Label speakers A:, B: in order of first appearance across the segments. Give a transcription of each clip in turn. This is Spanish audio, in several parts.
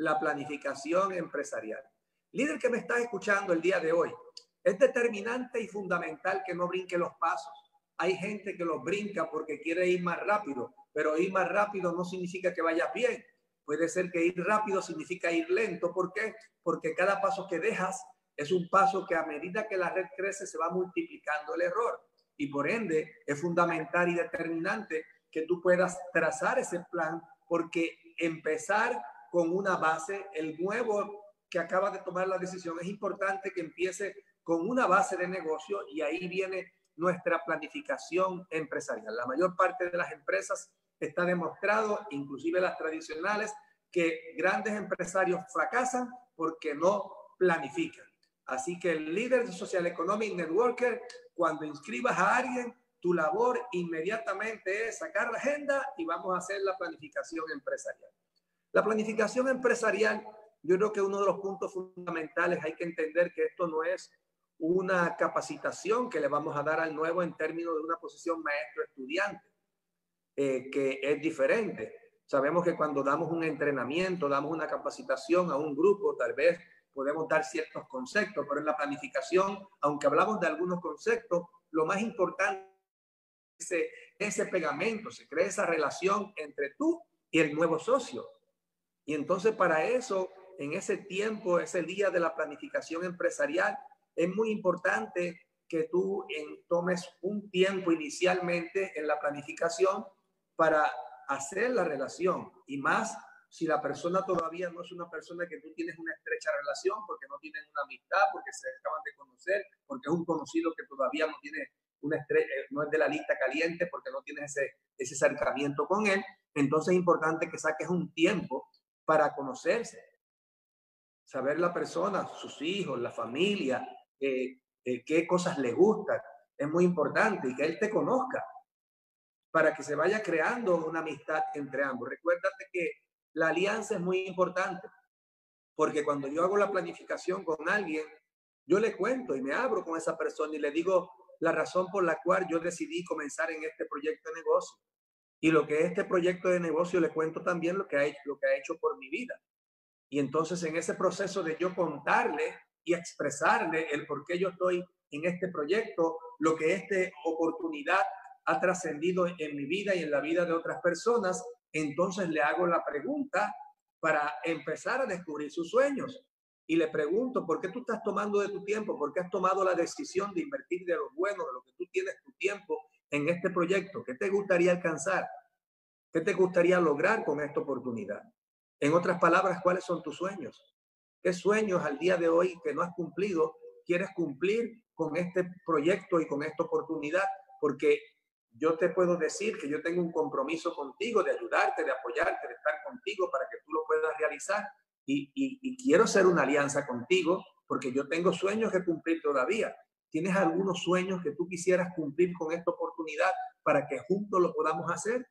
A: la planificación empresarial. Líder que me está escuchando el día de hoy, es determinante y fundamental que no brinque los pasos. Hay gente que los brinca porque quiere ir más rápido, pero ir más rápido no significa que vaya bien. Puede ser que ir rápido significa ir lento. ¿Por qué? Porque cada paso que dejas es un paso que a medida que la red crece se va multiplicando el error. Y por ende es fundamental y determinante que tú puedas trazar ese plan porque empezar con una base, el nuevo que acaba de tomar la decisión, es importante que empiece con una base de negocio y ahí viene nuestra planificación empresarial. La mayor parte de las empresas está demostrado, inclusive las tradicionales, que grandes empresarios fracasan porque no planifican. Así que el líder de Social Economic Networker, cuando inscribas a alguien, tu labor inmediatamente es sacar la agenda y vamos a hacer la planificación empresarial. La planificación empresarial, yo creo que uno de los puntos fundamentales hay que entender que esto no es una capacitación que le vamos a dar al nuevo en términos de una posición maestro-estudiante, eh, que es diferente. Sabemos que cuando damos un entrenamiento, damos una capacitación a un grupo, tal vez podemos dar ciertos conceptos, pero en la planificación, aunque hablamos de algunos conceptos, lo más importante es ese, ese pegamento, se crea esa relación entre tú y el nuevo socio. Y entonces para eso, en ese tiempo, ese día de la planificación empresarial, es muy importante que tú tomes un tiempo inicialmente en la planificación para hacer la relación. Y más si la persona todavía no es una persona que tú tienes una estrecha relación porque no tienen una amistad, porque se acaban de conocer, porque es un conocido que todavía no tiene una estrella, eh, no es de la lista caliente porque no tienes ese, ese acercamiento con él, entonces es importante que saques un tiempo para conocerse, saber la persona, sus hijos, la familia, eh, eh, qué cosas le gustan. Es muy importante y que él te conozca para que se vaya creando una amistad entre ambos. Recuérdate que la alianza es muy importante porque cuando yo hago la planificación con alguien, yo le cuento y me abro con esa persona y le digo la razón por la cual yo decidí comenzar en este proyecto de negocio. Y lo que es este proyecto de negocio le cuento también lo que ha hecho, lo que ha hecho por mi vida. Y entonces en ese proceso de yo contarle y expresarle el por qué yo estoy en este proyecto, lo que esta oportunidad ha trascendido en mi vida y en la vida de otras personas, entonces le hago la pregunta para empezar a descubrir sus sueños. Y le pregunto, ¿por qué tú estás tomando de tu tiempo? ¿Por qué has tomado la decisión de invertir de lo bueno, de lo que tú tienes tu tiempo en este proyecto? ¿Qué te gustaría alcanzar? ¿Qué te gustaría lograr con esta oportunidad? En otras palabras, ¿cuáles son tus sueños? ¿Qué sueños al día de hoy que no has cumplido quieres cumplir con este proyecto y con esta oportunidad? Porque yo te puedo decir que yo tengo un compromiso contigo de ayudarte, de apoyarte, de estar contigo para que tú lo puedas realizar. Y, quiero hacer una alianza contigo porque yo tengo sueños que cumplir todavía. ¿Tienes algunos sueños que tú quisieras cumplir con esta oportunidad para que juntos lo podamos hacer?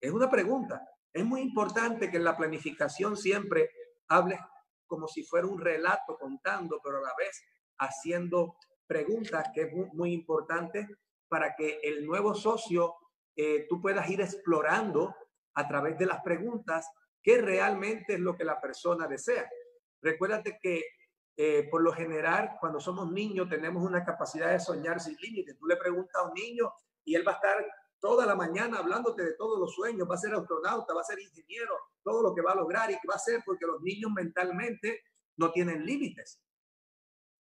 A: Es una pregunta. Es muy importante que en la planificación siempre hables como si fuera un relato contando, pero a la vez haciendo preguntas, que es muy, importante para que el nuevo socio eh, tú puedas ir explorando a través de las preguntas qué realmente es lo que la persona desea. Recuérdate que eh, por lo general, cuando somos niños, tenemos una capacidad de soñar sin límites. Tú le preguntas a un niño y él va a estar toda la mañana hablándote de todos los sueños, va a ser astronauta, va a ser ingeniero, todo lo que va a lograr y que va a ser porque los niños mentalmente no tienen límites.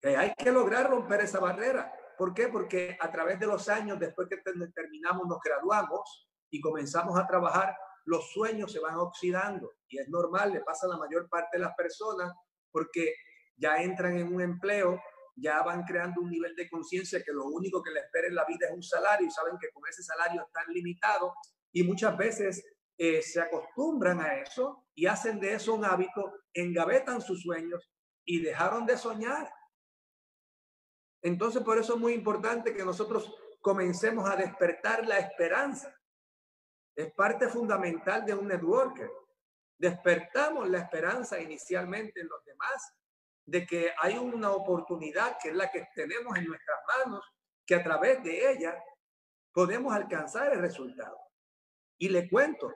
A: hay que lograr romper esa barrera. ¿Por qué? Porque a través de los años, después que terminamos, nos graduamos y comenzamos a trabajar, los sueños se van oxidando y es normal, le pasa a la mayor parte de las personas porque ya entran en un empleo ya van creando un nivel de conciencia que lo único que les espera en la vida es un salario y saben que con ese salario están limitados y muchas veces eh, se acostumbran a eso y hacen de eso un hábito, engavetan sus sueños y dejaron de soñar. Entonces, por eso es muy importante que nosotros comencemos a despertar la esperanza. Es parte fundamental de un networker. Despertamos la esperanza inicialmente en los demás de que hay una oportunidad que es la que tenemos en nuestras manos, que a través de ella podemos alcanzar el resultado. Y le cuento,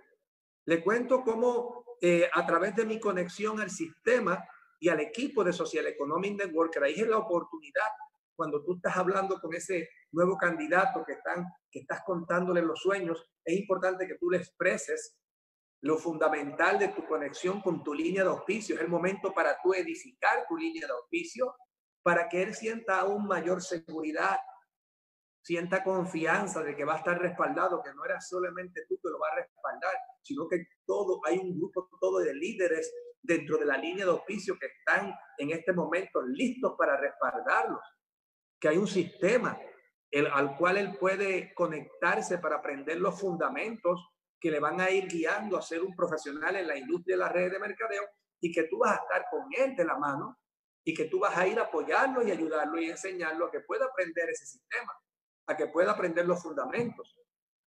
A: le cuento cómo eh, a través de mi conexión al sistema y al equipo de Social Economic Network, ahí es la oportunidad cuando tú estás hablando con ese nuevo candidato que, están, que estás contándole los sueños, es importante que tú le expreses lo fundamental de tu conexión con tu línea de auspicio. Es el momento para tú edificar tu línea de auspicio para que él sienta aún mayor seguridad, sienta confianza de que va a estar respaldado, que no era solamente tú que lo va a respaldar, sino que todo, hay un grupo todo de líderes dentro de la línea de auspicio que están en este momento listos para respaldarlos, que hay un sistema al cual él puede conectarse para aprender los fundamentos que le van a ir guiando a ser un profesional en la industria de las redes de mercadeo y que tú vas a estar con él de la mano y que tú vas a ir a apoyarlo y ayudarlo y enseñarlo a que pueda aprender ese sistema, a que pueda aprender los fundamentos.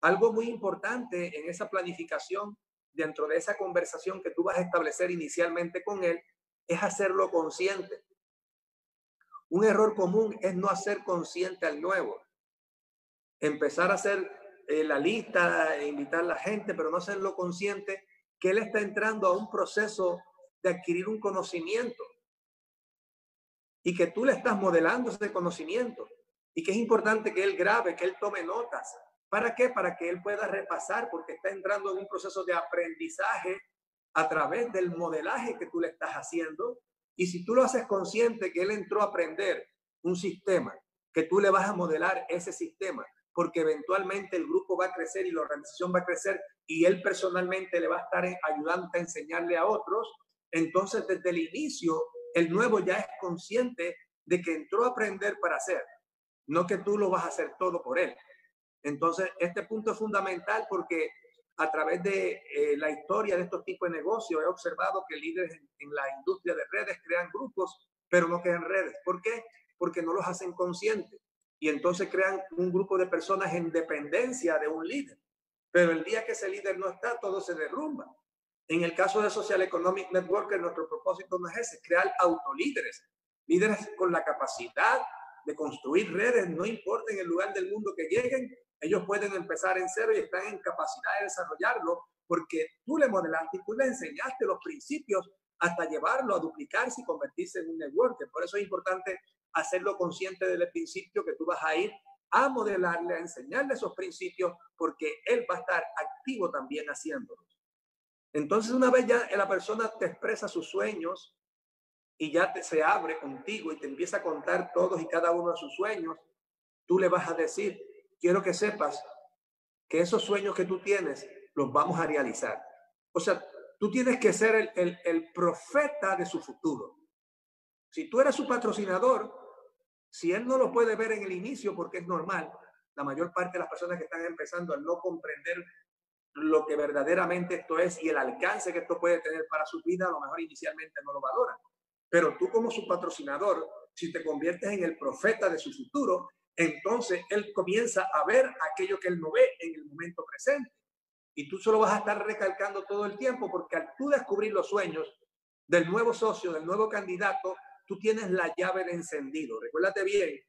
A: Algo muy importante en esa planificación, dentro de esa conversación que tú vas a establecer inicialmente con él, es hacerlo consciente. Un error común es no hacer consciente al nuevo. Empezar a hacer eh, la lista, e invitar a la gente, pero no hacerlo consciente que él está entrando a un proceso de adquirir un conocimiento y que tú le estás modelando ese conocimiento y que es importante que él grabe, que él tome notas. ¿Para qué? Para que él pueda repasar porque está entrando en un proceso de aprendizaje a través del modelaje que tú le estás haciendo. Y si tú lo haces consciente que él entró a aprender un sistema, que tú le vas a modelar ese sistema, porque eventualmente el grupo va a crecer y la organización va a crecer y él personalmente le va a estar ayudando a enseñarle a otros, entonces desde el inicio el nuevo ya es consciente de que entró a aprender para hacer, no que tú lo vas a hacer todo por él. Entonces, este punto es fundamental porque a través de eh, la historia de estos tipos de negocios he observado que líderes en, la industria de redes crean grupos, pero no crean redes. ¿Por qué? Porque no los hacen conscientes. Y entonces crean un grupo de personas en dependencia de un líder. Pero el día que ese líder no está, todo se derrumba. En el caso de Social Economic Network, nuestro propósito no es ese, crear autolíderes, líderes con la capacidad de construir redes, no importa en el lugar del mundo que lleguen, ellos pueden empezar en cero y están en capacidad de desarrollarlo porque tú le modelaste y tú le enseñaste los principios hasta llevarlo a duplicarse y convertirse en un network. Por eso es importante hacerlo consciente del principio que tú vas a ir a modelarle, a enseñarle esos principios, porque él va a estar activo también haciéndolo. Entonces, una vez ya la persona te expresa sus sueños y ya se abre contigo y te empieza a contar todos y cada uno de sus sueños, tú le vas a decir, quiero que sepas que esos sueños que tú tienes los vamos a realizar. O sea, tú tienes que ser el, el profeta de su futuro. Si tú eres su patrocinador, si él no lo puede ver en el inicio, porque es normal, la mayor parte de las personas que están empezando al no comprender lo que verdaderamente esto es y el alcance que esto puede tener para su vida, a lo mejor inicialmente no lo valora. Pero tú como su patrocinador, si te conviertes en el profeta de su futuro, entonces él comienza a ver aquello que él no ve en el momento presente. Y tú solo vas a estar recalcando todo el tiempo porque al tú descubrir los sueños del nuevo socio, del nuevo candidato, tú tienes la llave de encendido. Recuérdate bien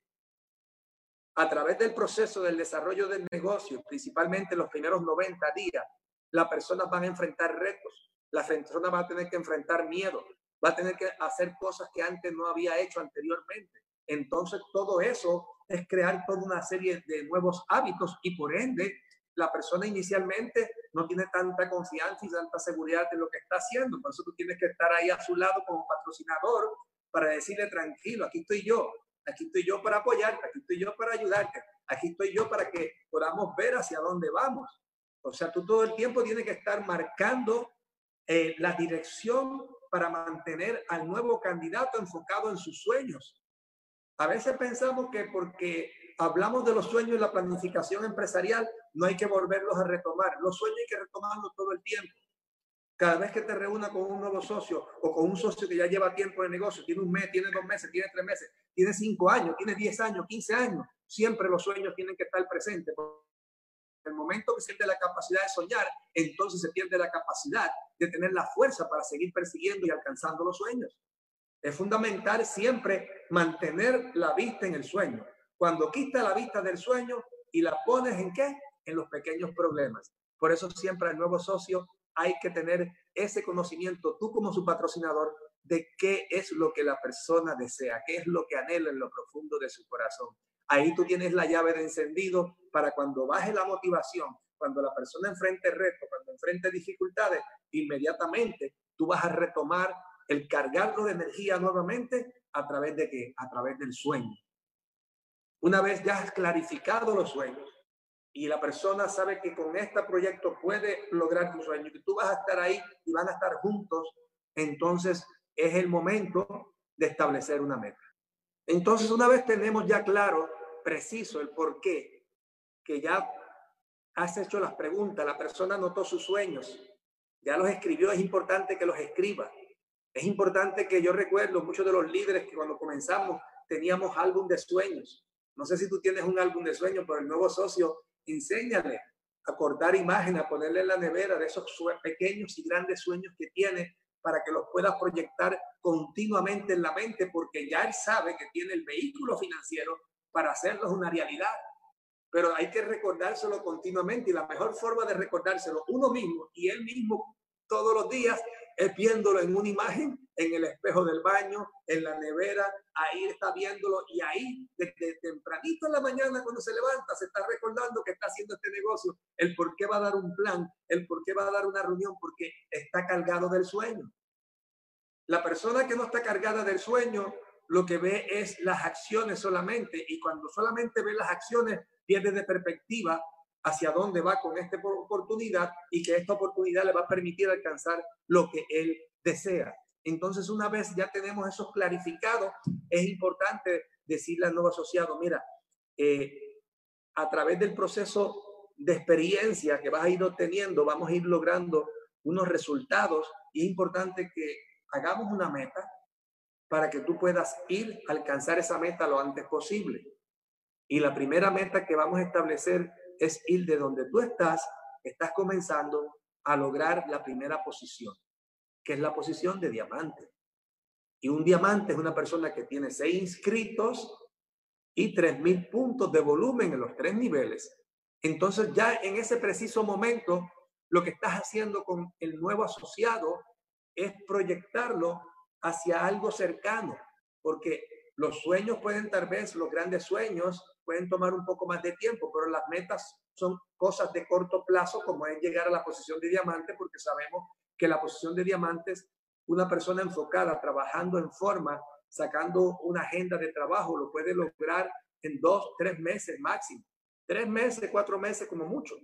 A: a través del proceso del desarrollo del negocio, principalmente los primeros 90 días, las personas van a enfrentar retos, la persona va a tener que enfrentar miedo, va a tener que hacer cosas que antes no había hecho anteriormente. Entonces, todo eso es crear toda una serie de nuevos hábitos y por ende, la persona inicialmente no tiene tanta confianza y tanta seguridad en lo que está haciendo. Por eso tú tienes que estar ahí a su lado como patrocinador para decirle, tranquilo, aquí estoy yo, aquí estoy yo para apoyarte, aquí estoy yo para ayudarte, aquí estoy yo para que podamos ver hacia dónde vamos. O sea, tú todo el tiempo tienes que estar marcando eh, la dirección para mantener al nuevo candidato enfocado en sus sueños. A veces pensamos que porque hablamos de los sueños y la planificación empresarial, no hay que volverlos a retomar. Los sueños hay que retomarlos todo el tiempo. Cada vez que te reúna con un nuevo socio o con un socio que ya lleva tiempo en negocio, tiene un mes, tiene dos meses, tiene tres meses, tiene cinco años, tiene diez años, quince años, siempre los sueños tienen que estar presentes. En el momento que se pierde la capacidad de soñar, entonces se pierde la capacidad de tener la fuerza para seguir persiguiendo y alcanzando los sueños. Es fundamental siempre mantener la vista en el sueño. Cuando quita la vista del sueño y la pones en qué? En los pequeños problemas. Por eso siempre el nuevo socio hay que tener ese conocimiento, tú como su patrocinador, de qué es lo que la persona desea, qué es lo que anhela en lo profundo de su corazón. Ahí tú tienes la llave de encendido para cuando baje la motivación, cuando la persona enfrente retos, cuando enfrente dificultades, inmediatamente tú vas a retomar el cargarlo de energía nuevamente a través de qué? A través del sueño. Una vez ya has clarificado los sueños y la persona sabe que con este proyecto puede lograr tu sueño, que tú vas a estar ahí y van a estar juntos, entonces es el momento de establecer una meta. Entonces, una vez tenemos ya claro, preciso el por qué, que ya has hecho las preguntas, la persona anotó sus sueños, ya los escribió, es importante que los escriba. Es importante que yo recuerdo muchos de los líderes que cuando comenzamos teníamos álbum de sueños. No sé si tú tienes un álbum de sueños, pero el nuevo socio, enséñale a cortar imágenes, a ponerle en la nevera de esos pequeños y grandes sueños que tiene para que los puedas proyectar continuamente en la mente, porque ya él sabe que tiene el vehículo financiero para hacerlos una realidad. Pero hay que recordárselo continuamente y la mejor forma de recordárselo uno mismo y él mismo todos los días es viéndolo en una imagen, en el espejo del baño, en la nevera, ahí está viéndolo y ahí desde tempranito en la mañana cuando se levanta se está recordando que está haciendo este negocio, el por qué va a dar un plan, el por qué va a dar una reunión, porque está cargado del sueño. La persona que no está cargada del sueño lo que ve es las acciones solamente y cuando solamente ve las acciones pierde de perspectiva hacia dónde va con esta oportunidad y que esta oportunidad le va a permitir alcanzar lo que él desea. Entonces, una vez ya tenemos eso clarificado, es importante decirle al nuevo asociado, mira, eh, a través del proceso de experiencia que vas a ir obteniendo, vamos a ir logrando unos resultados y es importante que hagamos una meta para que tú puedas ir a alcanzar esa meta lo antes posible. Y la primera meta que vamos a establecer es ir de donde tú estás, estás comenzando a lograr la primera posición, que es la posición de diamante. Y un diamante es una persona que tiene seis inscritos y tres mil puntos de volumen en los tres niveles. Entonces ya en ese preciso momento, lo que estás haciendo con el nuevo asociado es proyectarlo hacia algo cercano, porque los sueños pueden tal vez, los grandes sueños pueden tomar un poco más de tiempo, pero las metas son cosas de corto plazo, como es llegar a la posición de diamante, porque sabemos que la posición de diamantes, una persona enfocada, trabajando en forma, sacando una agenda de trabajo, lo puede lograr en dos, tres meses máximo. Tres meses, cuatro meses como mucho.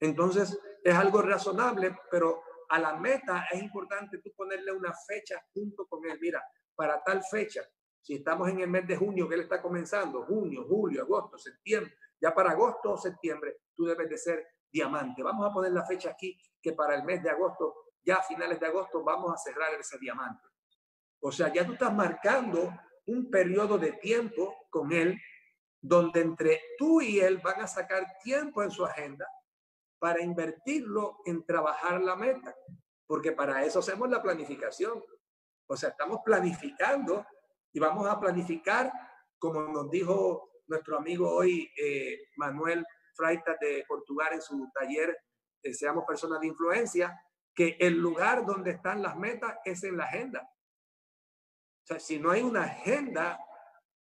A: Entonces, es algo razonable, pero a la meta es importante tú ponerle una fecha junto con él. Mira, para tal fecha si estamos en el mes de junio, que él está comenzando, junio, julio, agosto, septiembre, ya para agosto o septiembre, tú debes de ser diamante. Vamos a poner la fecha aquí, que para el mes de agosto, ya a finales de agosto, vamos a cerrar ese diamante. O sea, ya tú estás marcando un periodo de tiempo con él, donde entre tú y él van a sacar tiempo en su agenda para invertirlo en trabajar la meta, porque para eso hacemos la planificación. O sea, estamos planificando y vamos a planificar, como nos dijo nuestro amigo hoy, eh, Manuel Freitas de Portugal en su taller, eh, Seamos Personas de Influencia, que el lugar donde están las metas es en la agenda. Si no hay una agenda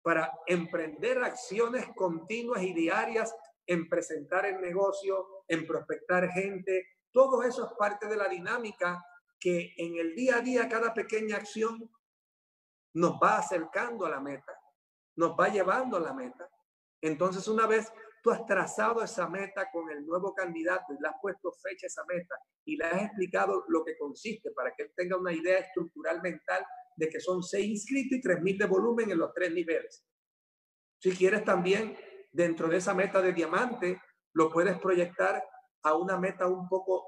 A: para emprender acciones continuas y diarias en presentar el negocio, en prospectar gente, todo eso es parte de la dinámica que en el día a día cada pequeña acción nos va acercando a la meta, nos va llevando a la meta. Entonces, una vez tú has trazado esa meta con el nuevo candidato y le has puesto fecha a esa meta y le has explicado lo que consiste para que él tenga una idea estructural mental de que son seis inscritos y tres mil de volumen en los tres niveles. Si quieres también, dentro de esa meta de diamante, lo puedes proyectar a una meta un poco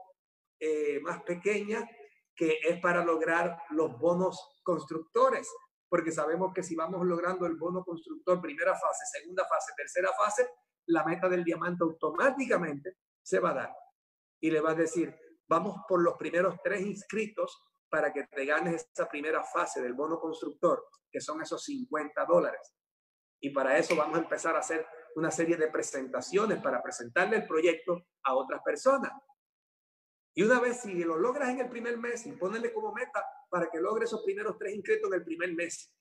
A: eh, más pequeña, que es para lograr los bonos constructores porque sabemos que si vamos logrando el bono constructor primera fase, segunda fase, tercera fase, la meta del diamante automáticamente se va a dar. Y le va a decir, vamos por los primeros tres inscritos para que te ganes esa primera fase del bono constructor, que son esos 50 dólares. Y para eso vamos a empezar a hacer una serie de presentaciones para presentarle el proyecto a otras personas. Y una vez si lo logras en el primer mes, y ponerle como meta para que logre esos primeros tres inscritos en el primer mes.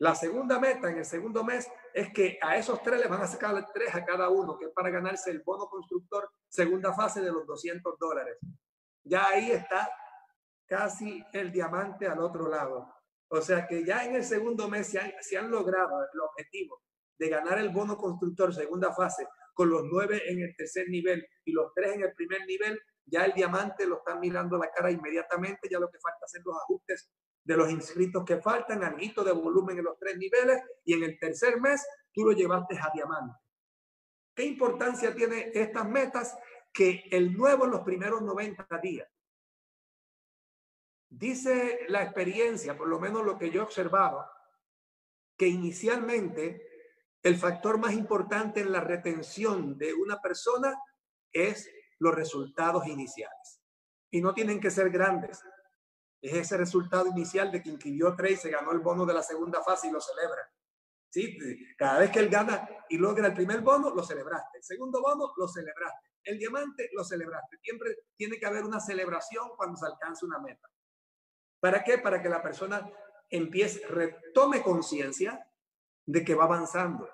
A: La segunda meta en el segundo mes es que a esos tres le van a sacar tres a cada uno, que es para ganarse el bono constructor segunda fase de los 200 dólares. Ya ahí está casi el diamante al otro lado. O sea que ya en el segundo mes se han, se han logrado el objetivo de ganar el bono constructor segunda fase con los nueve en el tercer nivel y los tres en el primer nivel, ya el diamante lo están mirando la cara inmediatamente, ya lo que falta hacer los ajustes de los inscritos que faltan, algo de volumen en los tres niveles y en el tercer mes tú lo llevaste a diamante. ¿Qué importancia tiene estas metas? Que el nuevo en los primeros 90 días. Dice la experiencia, por lo menos lo que yo he observado, que inicialmente el factor más importante en la retención de una persona es los resultados iniciales. Y no tienen que ser grandes. Es ese resultado inicial de que inscribió tres se ganó el bono de la segunda fase y lo celebra. ¿Sí? Cada vez que él gana y logra el primer bono, lo celebraste. El segundo bono, lo celebraste. El diamante, lo celebraste. Siempre tiene que haber una celebración cuando se alcance una meta. ¿Para qué? Para que la persona empiece, retome conciencia de que va avanzando.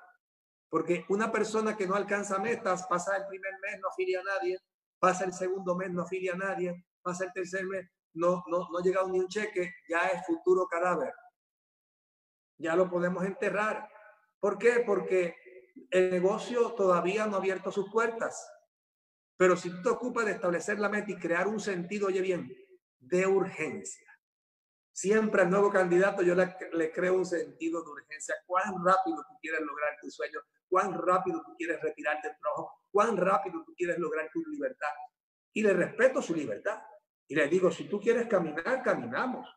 A: Porque una persona que no alcanza metas, pasa el primer mes, no afilia a nadie, pasa el segundo mes, no afilia a nadie, pasa el tercer mes, no, no, no llega ni un cheque, ya es futuro cadáver. Ya lo podemos enterrar. ¿Por qué? Porque el negocio todavía no ha abierto sus puertas. Pero si tú te ocupas de establecer la meta y crear un sentido, oye bien, de urgencia. Siempre al nuevo candidato yo le, creo un sentido de urgencia. ¿Cuán rápido tú quieres lograr tu sueño? ¿Cuán rápido tú quieres retirarte del trabajo? ¿Cuán rápido tú quieres lograr tu libertad? Y le respeto su libertad. Y le digo, si tú quieres caminar, caminamos.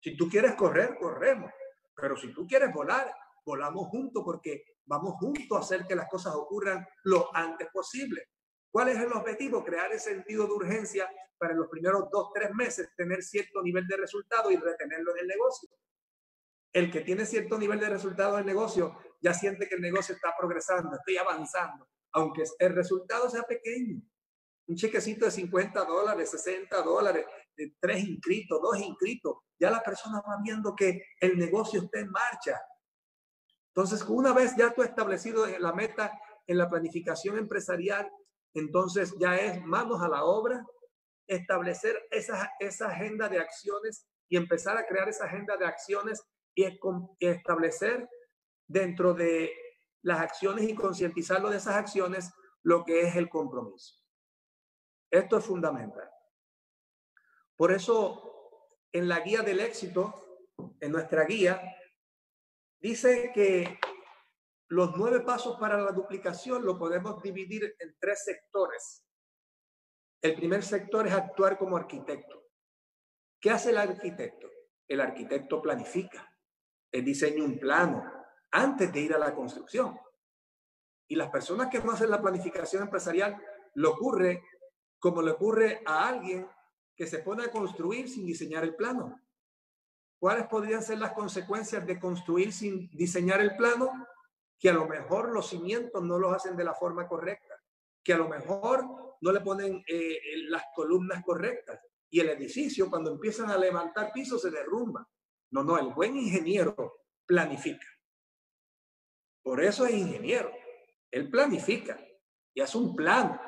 A: Si tú quieres correr, corremos. Pero si tú quieres volar, volamos juntos porque vamos juntos a hacer que las cosas ocurran lo antes posible. ¿Cuál es el objetivo? Crear ese sentido de urgencia para en los primeros dos, tres meses tener cierto nivel de resultado y retenerlo en el negocio. El que tiene cierto nivel de resultado en el negocio ya siente que el negocio está progresando, estoy avanzando, aunque el resultado sea pequeño un chequecito de 50 dólares, 60 dólares, de tres inscritos, dos inscritos, ya la persona va viendo que el negocio está en marcha. Entonces, una vez ya tú establecido la meta en la planificación empresarial, entonces ya es manos a la obra, establecer esa, agenda de acciones y empezar a crear esa agenda de acciones y establecer dentro de las acciones y concientizarlo de esas acciones lo que es el compromiso. Esto es fundamental. Por eso, en la guía del éxito, en nuestra guía, dice que los nueve pasos para la duplicación lo podemos dividir en tres sectores. El primer sector es actuar como arquitecto. ¿Qué hace el arquitecto? El arquitecto planifica, el diseña un plano antes de ir a la construcción. Y las personas que no hacen la planificación empresarial, lo ocurre como le ocurre a alguien que se pone a construir sin diseñar el plano. ¿Cuáles podrían ser las consecuencias de construir sin diseñar el plano? Que a lo mejor los cimientos no los hacen de la forma correcta, que a lo mejor no le ponen eh, las columnas correctas y el edificio cuando empiezan a levantar pisos se derrumba. No, no, el buen ingeniero planifica. Por eso es ingeniero. Él planifica y hace un plan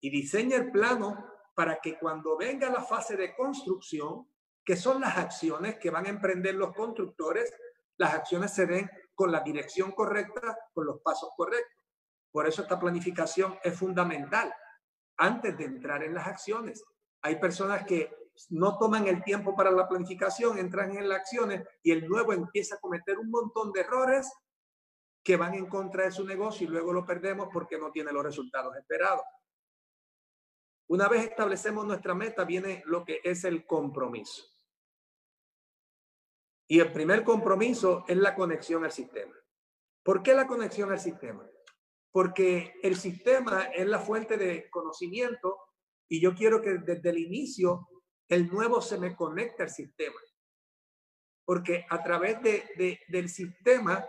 A: y diseña el plano para que cuando venga la fase de construcción, que son las acciones que van a emprender los constructores, las acciones se den con la dirección correcta, con los pasos correctos. Por eso esta planificación es fundamental antes de entrar en las acciones. Hay personas que no toman el tiempo para la planificación, entran en las acciones y el nuevo empieza a cometer un montón de errores que van en contra de su negocio y luego lo perdemos porque no tiene los resultados esperados. Una vez establecemos nuestra meta, viene lo que es el compromiso. Y el primer compromiso es la conexión al sistema. ¿Por qué la conexión al sistema? Porque el sistema es la fuente de conocimiento y yo quiero que desde el inicio el nuevo se me conecte al sistema. Porque a través de, del sistema,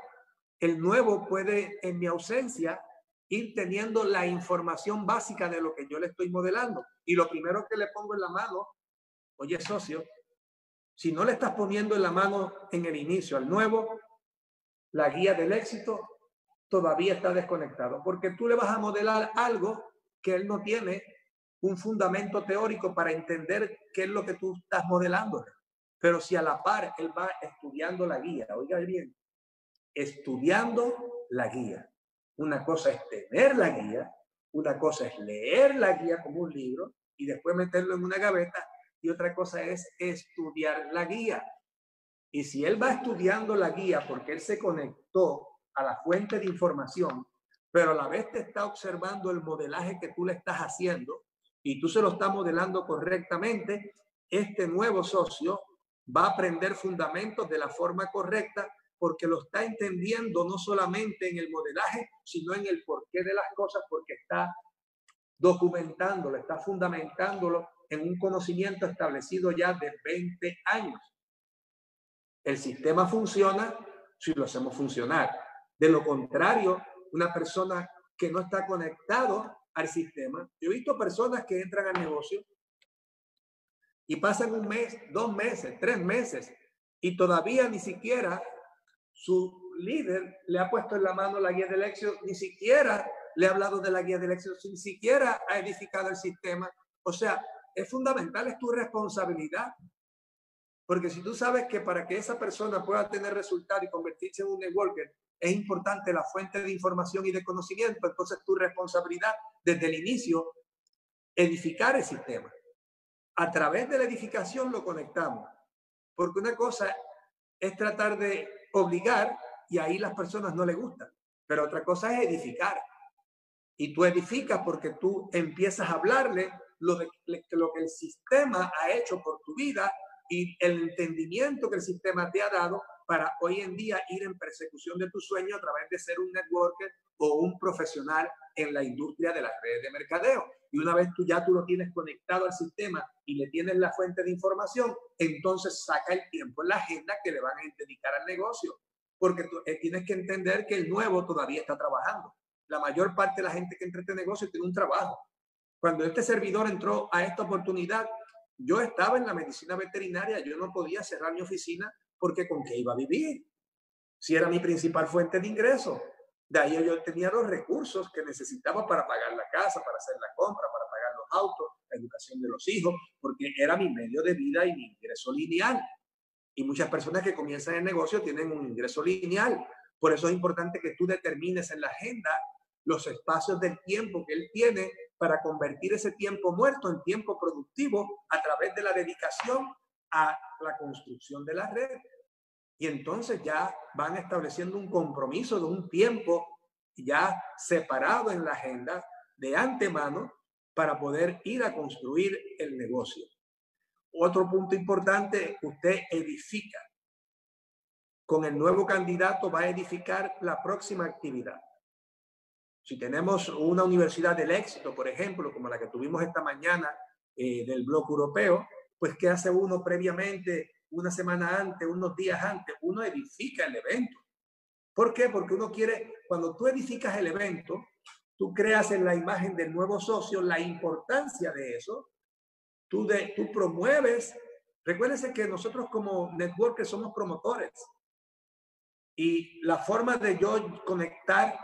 A: el nuevo puede, en mi ausencia, ir teniendo la información básica de lo que yo le estoy modelando. Y lo primero que le pongo en la mano, oye socio, si no le estás poniendo en la mano en el inicio al nuevo, la guía del éxito todavía está desconectado, porque tú le vas a modelar algo que él no tiene un fundamento teórico para entender qué es lo que tú estás modelando. Pero si a la par él va estudiando la guía, oiga bien, estudiando la guía. Una cosa es tener la guía, una cosa es leer la guía como un libro y después meterlo en una gaveta y otra cosa es estudiar la guía. Y si él va estudiando la guía porque él se conectó a la fuente de información, pero a la vez te está observando el modelaje que tú le estás haciendo y tú se lo estás modelando correctamente, este nuevo socio va a aprender fundamentos de la forma correcta porque lo está entendiendo no solamente en el modelaje, sino en el porqué de las cosas, porque está documentándolo, está fundamentándolo en un conocimiento establecido ya de 20 años. El sistema funciona si lo hacemos funcionar. De lo contrario, una persona que no está conectado al sistema, yo he visto personas que entran al negocio y pasan un mes, dos meses, tres meses y todavía ni siquiera su líder le ha puesto en la mano la guía del éxito, ni siquiera le ha hablado de la guía del éxito, ni siquiera ha edificado el sistema. O sea, es fundamental, es tu responsabilidad. Porque si tú sabes que para que esa persona pueda tener resultado y convertirse en un networker, es importante la fuente de información y de conocimiento, entonces tu responsabilidad desde el inicio, edificar el sistema. A través de la edificación lo conectamos. Porque una cosa es tratar de obligar y ahí las personas no le gustan. Pero otra cosa es edificar. Y tú edificas porque tú empiezas a hablarle lo, de, lo que el sistema ha hecho por tu vida y el entendimiento que el sistema te ha dado para hoy en día ir en persecución de tu sueño a través de ser un networker o un profesional en la industria de las redes de mercadeo. Y una vez tú ya tú lo tienes conectado al sistema y le tienes la fuente de información, entonces saca el tiempo en la agenda que le van a dedicar al negocio. Porque tú, eh, tienes que entender que el nuevo todavía está trabajando. La mayor parte de la gente que entra a este negocio tiene un trabajo. Cuando este servidor entró a esta oportunidad, yo estaba en la medicina veterinaria, yo no podía cerrar mi oficina porque con qué iba a vivir. Si era mi principal fuente de ingreso. De ahí yo tenía los recursos que necesitaba para pagar la casa, para hacer la compra, para pagar los autos, la educación de los hijos, porque era mi medio de vida y mi ingreso lineal. Y muchas personas que comienzan el negocio tienen un ingreso lineal. Por eso es importante que tú determines en la agenda los espacios del tiempo que él tiene para convertir ese tiempo muerto en tiempo productivo a través de la dedicación a la construcción de la red. Y entonces ya van estableciendo un compromiso de un tiempo ya separado en la agenda de antemano para poder ir a construir el negocio. Otro punto importante, usted edifica. Con el nuevo candidato va a edificar la próxima actividad. Si tenemos una universidad del éxito, por ejemplo, como la que tuvimos esta mañana eh, del bloque europeo, pues ¿qué hace uno previamente, una semana antes, unos días antes? Uno edifica el evento. ¿Por qué? Porque uno quiere, cuando tú edificas el evento, tú creas en la imagen del nuevo socio la importancia de eso, tú, de, tú promueves, recuérdense que nosotros como networkers somos promotores y la forma de yo conectar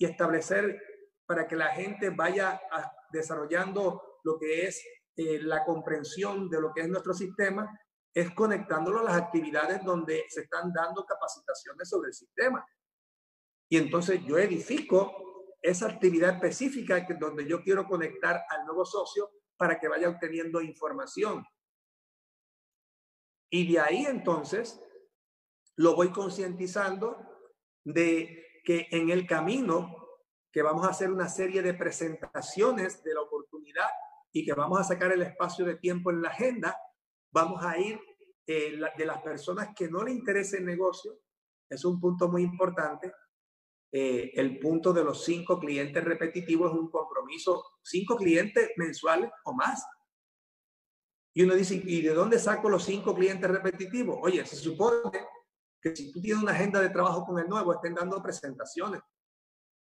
A: y establecer para que la gente vaya desarrollando lo que es eh, la comprensión de lo que es nuestro sistema, es conectándolo a las actividades donde se están dando capacitaciones sobre el sistema. Y entonces yo edifico esa actividad específica que, donde yo quiero conectar al nuevo socio para que vaya obteniendo información. Y de ahí entonces lo voy concientizando de que en el camino, que vamos a hacer una serie de presentaciones de la oportunidad y que vamos a sacar el espacio de tiempo en la agenda, vamos a ir eh, de las personas que no le interesa el negocio, es un punto muy importante. Eh, el punto de los cinco clientes repetitivos es un compromiso, cinco clientes mensuales o más. Y uno dice, ¿y de dónde saco los cinco clientes repetitivos? Oye, se supone que si tú tienes una agenda de trabajo con el nuevo, estén dando presentaciones.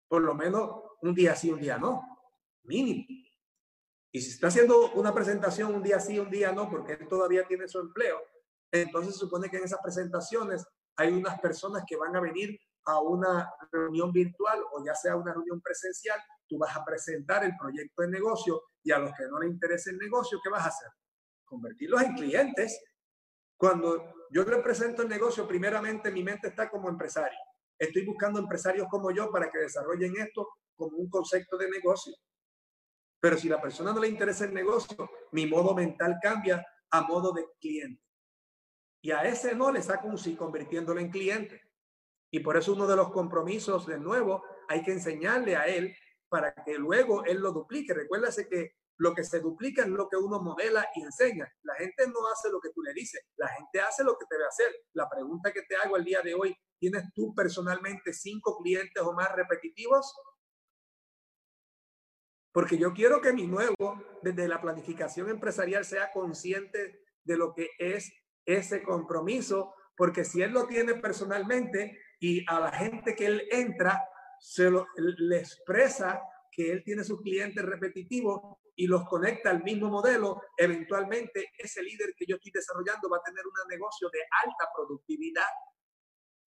A: Por lo menos un día sí, un día no. Mínimo. Y si está haciendo una presentación un día sí, un día no, porque él todavía tiene su empleo, entonces supone que en esas presentaciones hay unas personas que van a venir a una reunión virtual o ya sea una reunión presencial, tú vas a presentar el proyecto de negocio y a los que no les interesa el negocio, ¿qué vas a hacer? Convertirlos en clientes. Cuando yo le presento el negocio, primeramente mi mente está como empresario. Estoy buscando empresarios como yo para que desarrollen esto como un concepto de negocio. Pero si la persona no le interesa el negocio, mi modo mental cambia a modo de cliente. Y a ese no le saco un sí convirtiéndolo en cliente. Y por eso uno de los compromisos, de nuevo, hay que enseñarle a él para que luego él lo duplique. Recuérdase que lo que se duplica es lo que uno modela y enseña. La gente no hace lo que tú le dices, la gente hace lo que debe hacer. La pregunta que te hago el día de hoy, ¿tienes tú personalmente cinco clientes o más repetitivos? Porque yo quiero que mi nuevo, desde la planificación empresarial, sea consciente de lo que es ese compromiso, porque si él lo tiene personalmente y a la gente que él entra, se lo, le expresa que él tiene sus clientes repetitivos y los conecta al mismo modelo, eventualmente ese líder que yo estoy desarrollando va a tener un negocio de alta productividad.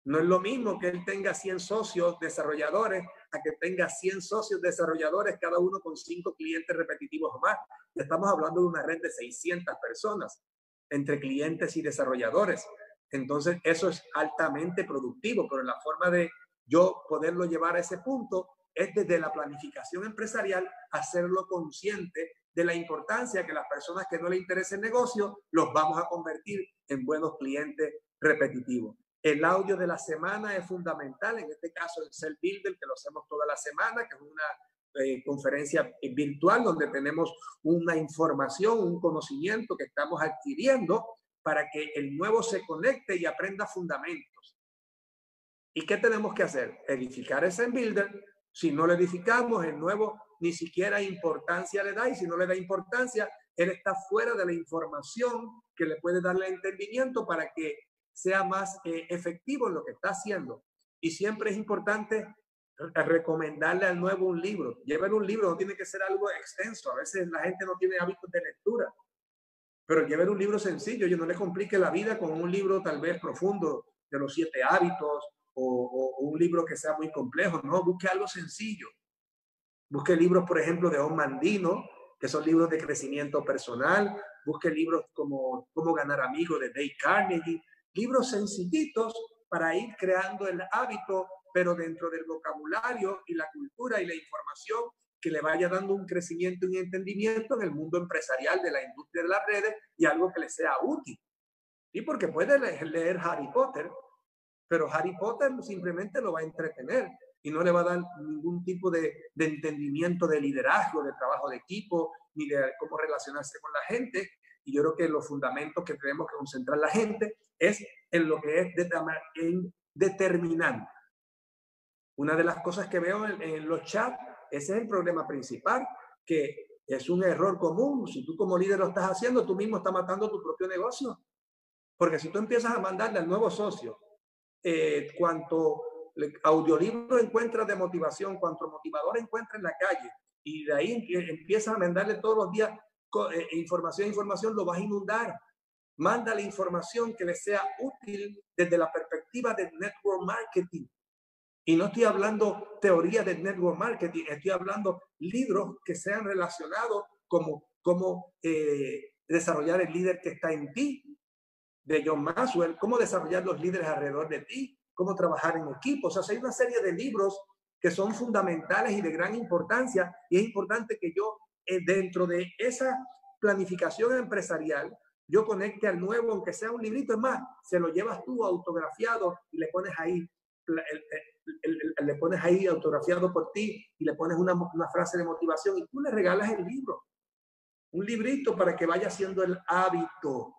A: No es lo mismo que él tenga 100 socios desarrolladores a que tenga 100 socios desarrolladores, cada uno con 5 clientes repetitivos o más. Estamos hablando de una red de 600 personas entre clientes y desarrolladores. Entonces, eso es altamente productivo, pero la forma de yo poderlo llevar a ese punto es desde la planificación empresarial hacerlo consciente de la importancia que las personas que no le interesa el negocio los vamos a convertir en buenos clientes repetitivos. El audio de la semana es fundamental, en este caso el Cell Builder, que lo hacemos toda la semana, que es una eh, conferencia virtual donde tenemos una información, un conocimiento que estamos adquiriendo para que el nuevo se conecte y aprenda fundamentos. ¿Y qué tenemos que hacer? Edificar ese Builder. Si no lo edificamos, el nuevo ni siquiera importancia le da y si no le da importancia, él está fuera de la información que le puede darle entendimiento para que sea más eh, efectivo en lo que está haciendo. Y siempre es importante recomendarle al nuevo un libro. Lleven un libro, no tiene que ser algo extenso. A veces la gente no tiene hábitos de lectura. Pero lleven un libro sencillo. Yo no le complique la vida con un libro tal vez profundo de los siete hábitos o, un libro que sea muy complejo. No, busque algo sencillo. Busque libros, por ejemplo, de Mandino, que son libros de crecimiento personal. Busque libros como Cómo ganar amigos de Dave Carnegie libros sencillitos para ir creando el hábito, pero dentro del vocabulario y la cultura y la información que le vaya dando un crecimiento y un entendimiento en el mundo empresarial de la industria de las redes y algo que le sea útil. Y porque puede leer Harry Potter, pero Harry Potter simplemente lo va a entretener y no le va a dar ningún tipo de, de entendimiento de liderazgo, de trabajo de equipo, ni de cómo relacionarse con la gente, y yo creo que los fundamentos que tenemos que concentrar la gente es en lo que es en determinante. Una de las cosas que veo en, los chats, ese es el problema principal, que es un error común. Si tú como líder lo estás haciendo, tú mismo estás matando tu propio negocio. Porque si tú empiezas a mandarle al nuevo socio eh, cuanto audiolibro encuentras de motivación, cuanto motivador encuentra en la calle, y de ahí empiezas a mandarle todos los días eh, información, información, lo vas a inundar. Manda la información que le sea útil desde la perspectiva del network marketing. Y no estoy hablando teoría del network marketing, estoy hablando libros que sean relacionados como cómo eh, desarrollar el líder que está en ti, de John Maxwell, cómo desarrollar los líderes alrededor de ti, cómo trabajar en equipo. O sea, hay una serie de libros que son fundamentales y de gran importancia y es importante que yo eh, dentro de esa planificación empresarial, yo conecte al nuevo, aunque sea un librito, es más, se lo llevas tú autografiado y le pones ahí, le pones ahí autografiado por ti y le pones una, una frase de motivación y tú le regalas el libro. Un librito para que vaya siendo el hábito.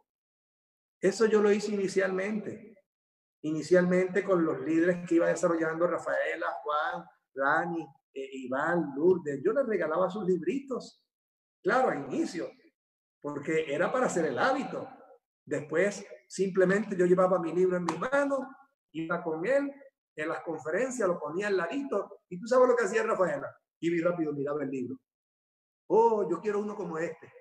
A: Eso yo lo hice inicialmente. Inicialmente con los líderes que iba desarrollando Rafaela, Juan, Rani, eh, Iván, Lourdes, yo les regalaba sus libritos, claro, a inicio, porque era para hacer el hábito. Después, simplemente yo llevaba mi libro en mi mano, iba con él, en las conferencias, lo ponía al ladito, y tú sabes lo que hacía Rafaela. Y vi rápido miraba el libro. Oh, yo quiero uno como este.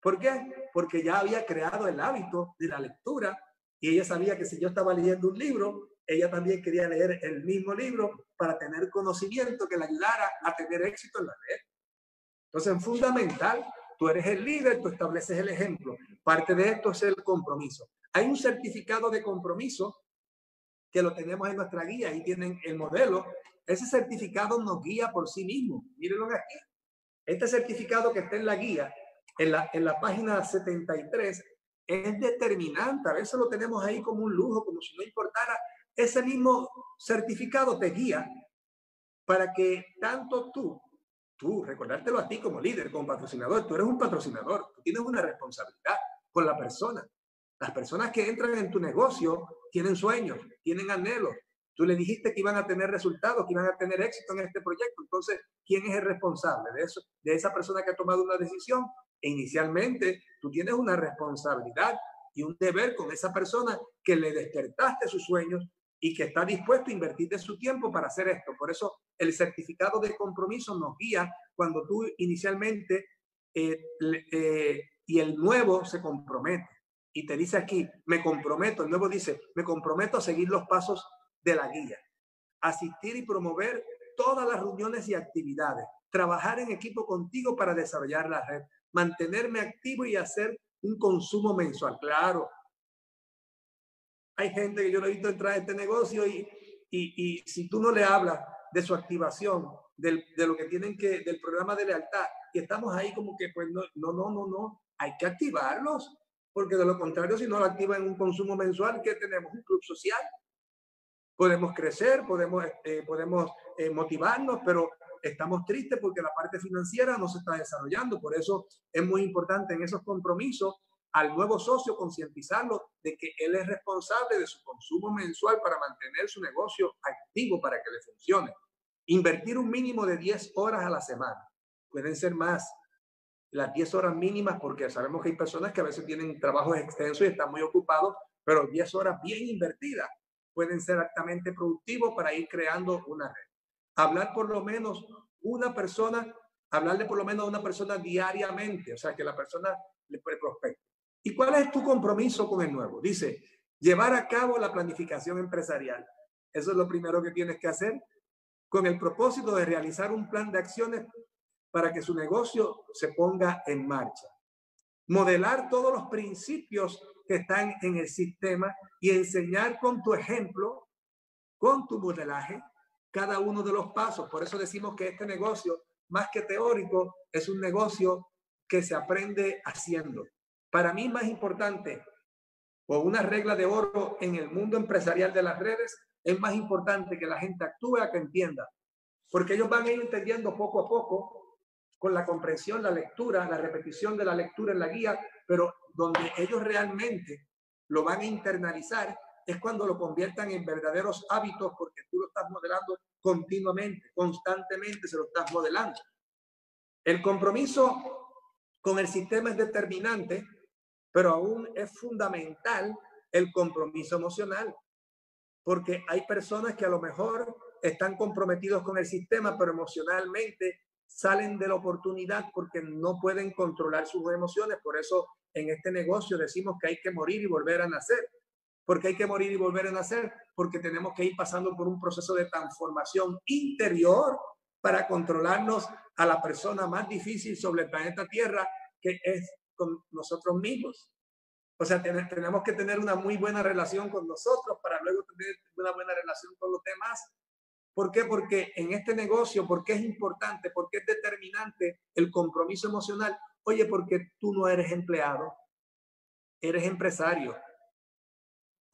A: ¿Por qué? Porque ya había creado el hábito de la lectura y ella sabía que si yo estaba leyendo un libro, ella también quería leer el mismo libro para tener conocimiento que le ayudara a tener éxito en la red. Entonces, es fundamental, tú eres el líder, tú estableces el ejemplo. Parte de esto es el compromiso. Hay un certificado de compromiso que lo tenemos en nuestra guía, ahí tienen el modelo. Ese certificado nos guía por sí mismo. Mírenlo aquí. Este certificado que está en la guía, en la, en la página 73, es determinante. A veces lo tenemos ahí como un lujo, como si no importara. Ese mismo certificado te guía para que tanto tú, tú, recordártelo a ti como líder, como patrocinador, tú eres un patrocinador, tú tienes una responsabilidad con la persona. Las personas que entran en tu negocio tienen sueños, tienen anhelos. Tú le dijiste que iban a tener resultados, que iban a tener éxito en este proyecto. Entonces, ¿quién es el responsable de eso? De esa persona que ha tomado una decisión. Inicialmente, tú tienes una responsabilidad y un deber con esa persona que le despertaste sus sueños y que está dispuesto a invertir de su tiempo para hacer esto. Por eso el certificado de compromiso nos guía cuando tú inicialmente eh, eh, y el nuevo se compromete y te dice aquí, me comprometo, el nuevo dice, me comprometo a seguir los pasos de la guía, asistir y promover todas las reuniones y actividades, trabajar en equipo contigo para desarrollar la red, mantenerme activo y hacer un consumo mensual. Claro, hay gente que yo lo he visto entrar a este negocio y, y, y si tú no le hablas de su activación, del, de lo que tienen que, del programa de lealtad, y estamos ahí como que, pues no, no, no, no, no, hay que activarlos porque de lo contrario, si no lo activa en un consumo mensual, ¿qué tenemos? Un club social. Podemos crecer, podemos, eh, podemos eh, motivarnos, pero estamos tristes porque la parte financiera no se está desarrollando. Por eso es muy importante en esos compromisos al nuevo socio concientizarlo de que él es responsable de su consumo mensual para mantener su negocio activo para que le funcione. Invertir un mínimo de 10 horas a la semana. Pueden ser más, las 10 horas mínimas, porque sabemos que hay personas que a veces tienen trabajos extensos y están muy ocupados, pero 10 horas bien invertidas pueden ser altamente productivos para ir creando una red. Hablar por lo menos una persona, hablarle por lo menos a una persona diariamente, o sea, que la persona le prospecte. ¿Y cuál es tu compromiso con el nuevo? Dice, llevar a cabo la planificación empresarial. Eso es lo primero que tienes que hacer con el propósito de realizar un plan de acciones para que su negocio se ponga en marcha. Modelar todos los principios que están en el sistema y enseñar con tu ejemplo, con tu modelaje, cada uno de los pasos. Por eso decimos que este negocio, más que teórico, es un negocio que se aprende haciendo. Para mí más importante, o una regla de oro en el mundo empresarial de las redes, es más importante que la gente actúe a que entienda. Porque ellos van a ir entendiendo poco a poco con la comprensión, la lectura, la repetición de la lectura en la guía, pero donde ellos realmente lo van a internalizar es cuando lo conviertan en verdaderos hábitos porque tú lo estás modelando continuamente, constantemente se lo estás modelando. El compromiso con el sistema es determinante, pero aún es fundamental el compromiso emocional, porque hay personas que a lo mejor están comprometidos con el sistema, pero emocionalmente salen de la oportunidad porque no pueden controlar sus emociones. Por eso en este negocio decimos que hay que morir y volver a nacer. Porque hay que morir y volver a nacer? Porque tenemos que ir pasando por un proceso de transformación interior para controlarnos a la persona más difícil sobre el planeta Tierra, que es con nosotros mismos. O sea, tenemos que tener una muy buena relación con nosotros para luego tener una buena relación con los demás ¿Por qué? Porque en este negocio, ¿por qué es importante? ¿Por qué es determinante el compromiso emocional? Oye, porque tú no eres empleado, eres empresario.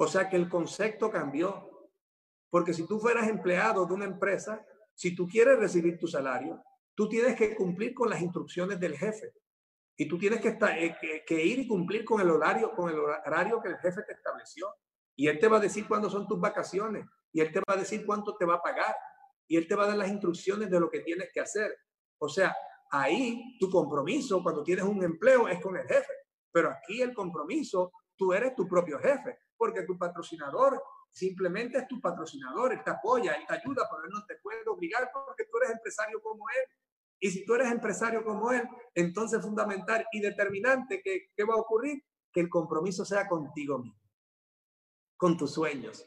A: O sea que el concepto cambió. Porque si tú fueras empleado de una empresa, si tú quieres recibir tu salario, tú tienes que cumplir con las instrucciones del jefe. Y tú tienes eh, que, ir y cumplir con el horario, con el horario que el jefe te estableció. Y él te va a decir cuándo son tus vacaciones y él te va a decir cuánto te va a pagar y él te va a dar las instrucciones de lo que tienes que hacer. O sea, ahí tu compromiso cuando tienes un empleo es con el jefe, pero aquí el compromiso tú eres tu propio jefe, porque tu patrocinador simplemente es tu patrocinador, él te apoya, él te ayuda, pero él no te puede obligar porque tú eres empresario como él. Y si tú eres empresario como él, entonces fundamental y determinante que, ¿qué va a ocurrir? Que el compromiso sea contigo mismo, con tus sueños,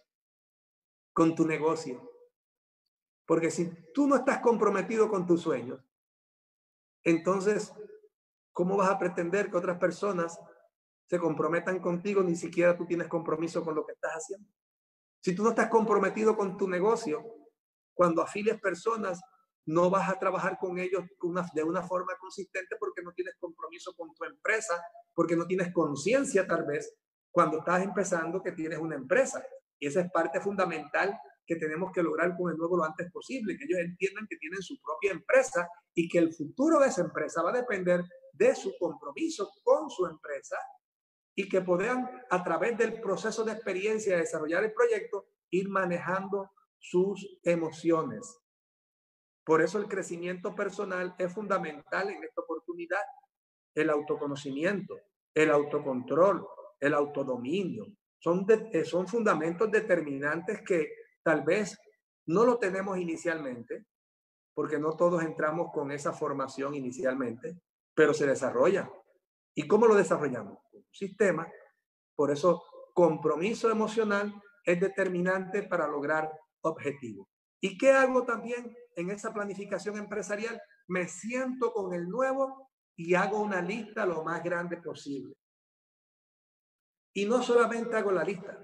A: con tu negocio. Porque si tú no estás comprometido con tus sueños, entonces, ¿cómo vas a pretender que otras personas se comprometan contigo? Ni siquiera tú tienes compromiso con lo que estás haciendo. Si tú no estás comprometido con tu negocio, cuando afilies personas, no vas a trabajar con ellos de una forma consistente porque no tienes compromiso con tu empresa, porque no tienes conciencia tal vez cuando estás empezando que tienes una empresa. Y esa es parte fundamental que tenemos que lograr con el nuevo lo antes posible, que ellos entiendan que tienen su propia empresa y que el futuro de esa empresa va a depender de su compromiso con su empresa y que puedan a través del proceso de experiencia de desarrollar el proyecto ir manejando sus emociones. Por eso el crecimiento personal es fundamental en esta oportunidad. El autoconocimiento, el autocontrol, el autodominio, son, eh, son fundamentos determinantes que tal vez no lo tenemos inicialmente, porque no todos entramos con esa formación inicialmente, pero se desarrolla. ¿Y cómo lo desarrollamos? Sistema. Por eso, compromiso emocional es determinante para lograr objetivos. ¿Y qué hago también en esa planificación empresarial? Me siento con el nuevo y hago una lista lo más grande posible. Y no solamente hago la lista,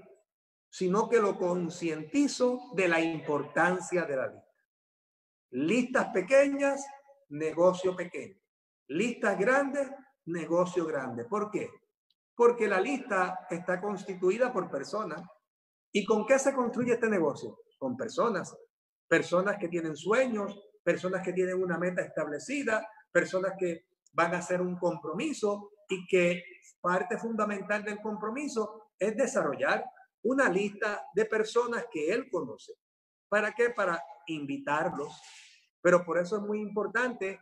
A: sino que lo concientizo de la importancia de la lista. Listas pequeñas, negocio pequeño. Listas grandes, negocio grande. ¿Por qué? Porque la lista está constituida por personas. ¿Y con qué se construye este negocio? Con personas. Personas que tienen sueños, personas que tienen una meta establecida, personas que van a hacer un compromiso y que parte fundamental del compromiso es desarrollar una lista de personas que él conoce. ¿Para qué? Para invitarlos. Pero por eso es muy importante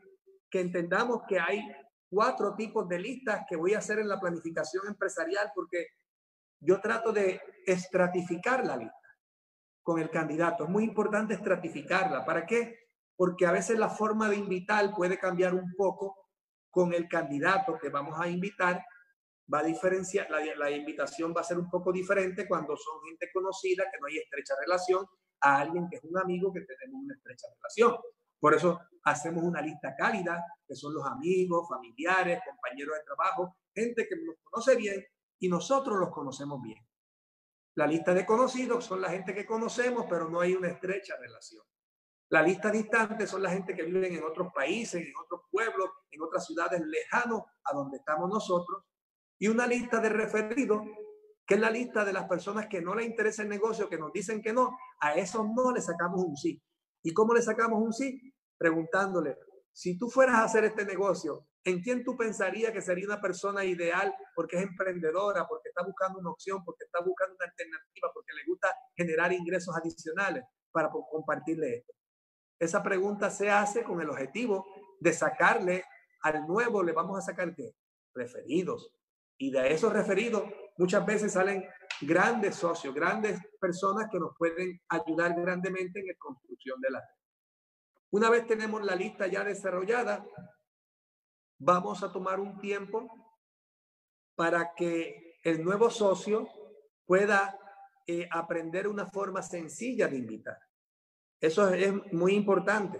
A: que entendamos que hay cuatro tipos de listas que voy a hacer en la planificación empresarial porque yo trato de estratificar la lista con el candidato. Es muy importante estratificarla. ¿Para qué? Porque a veces la forma de invitar puede cambiar un poco con el candidato que vamos a invitar va a diferenciar, la, la, invitación va a ser un poco diferente cuando son gente conocida, que no hay estrecha relación, a alguien que es un amigo que tenemos una estrecha relación. Por eso hacemos una lista cálida, que son los amigos, familiares, compañeros de trabajo, gente que nos conoce bien y nosotros los conocemos bien. La lista de conocidos son la gente que conocemos, pero no hay una estrecha relación. La lista distante son la gente que viven en otros países, en otros pueblos, en otras ciudades lejanos a donde estamos nosotros y una lista de referidos, que es la lista de las personas que no le interesa el negocio, que nos dicen que no, a esos no le sacamos un sí. ¿Y cómo le sacamos un sí? Preguntándole, si tú fueras a hacer este negocio, ¿en quién tú pensarías que sería una persona ideal porque es emprendedora, porque está buscando una opción, porque está buscando una alternativa, porque le gusta generar ingresos adicionales para compartirle esto? Esa pregunta se hace con el objetivo de sacarle al nuevo, le vamos a sacar qué? Referidos, y de esos referidos muchas veces salen grandes socios, grandes personas que nos pueden ayudar grandemente en la construcción de la red. Una vez tenemos la lista ya desarrollada, vamos a tomar un tiempo para que el nuevo socio pueda eh, aprender una forma sencilla de invitar. Eso es muy importante.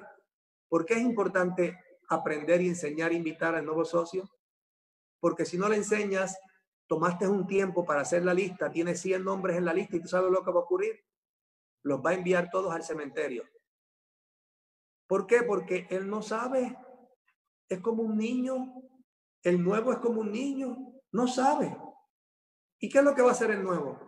A: ¿Por qué es importante aprender y enseñar a invitar al nuevo socio? Porque si no le enseñas, tomaste un tiempo para hacer la lista, tienes 100 nombres en la lista y tú sabes lo que va a ocurrir, los va a enviar todos al cementerio. ¿Por qué? Porque él no sabe. Es como un niño. El nuevo es como un niño. No sabe. ¿Y qué es lo que va a hacer el nuevo?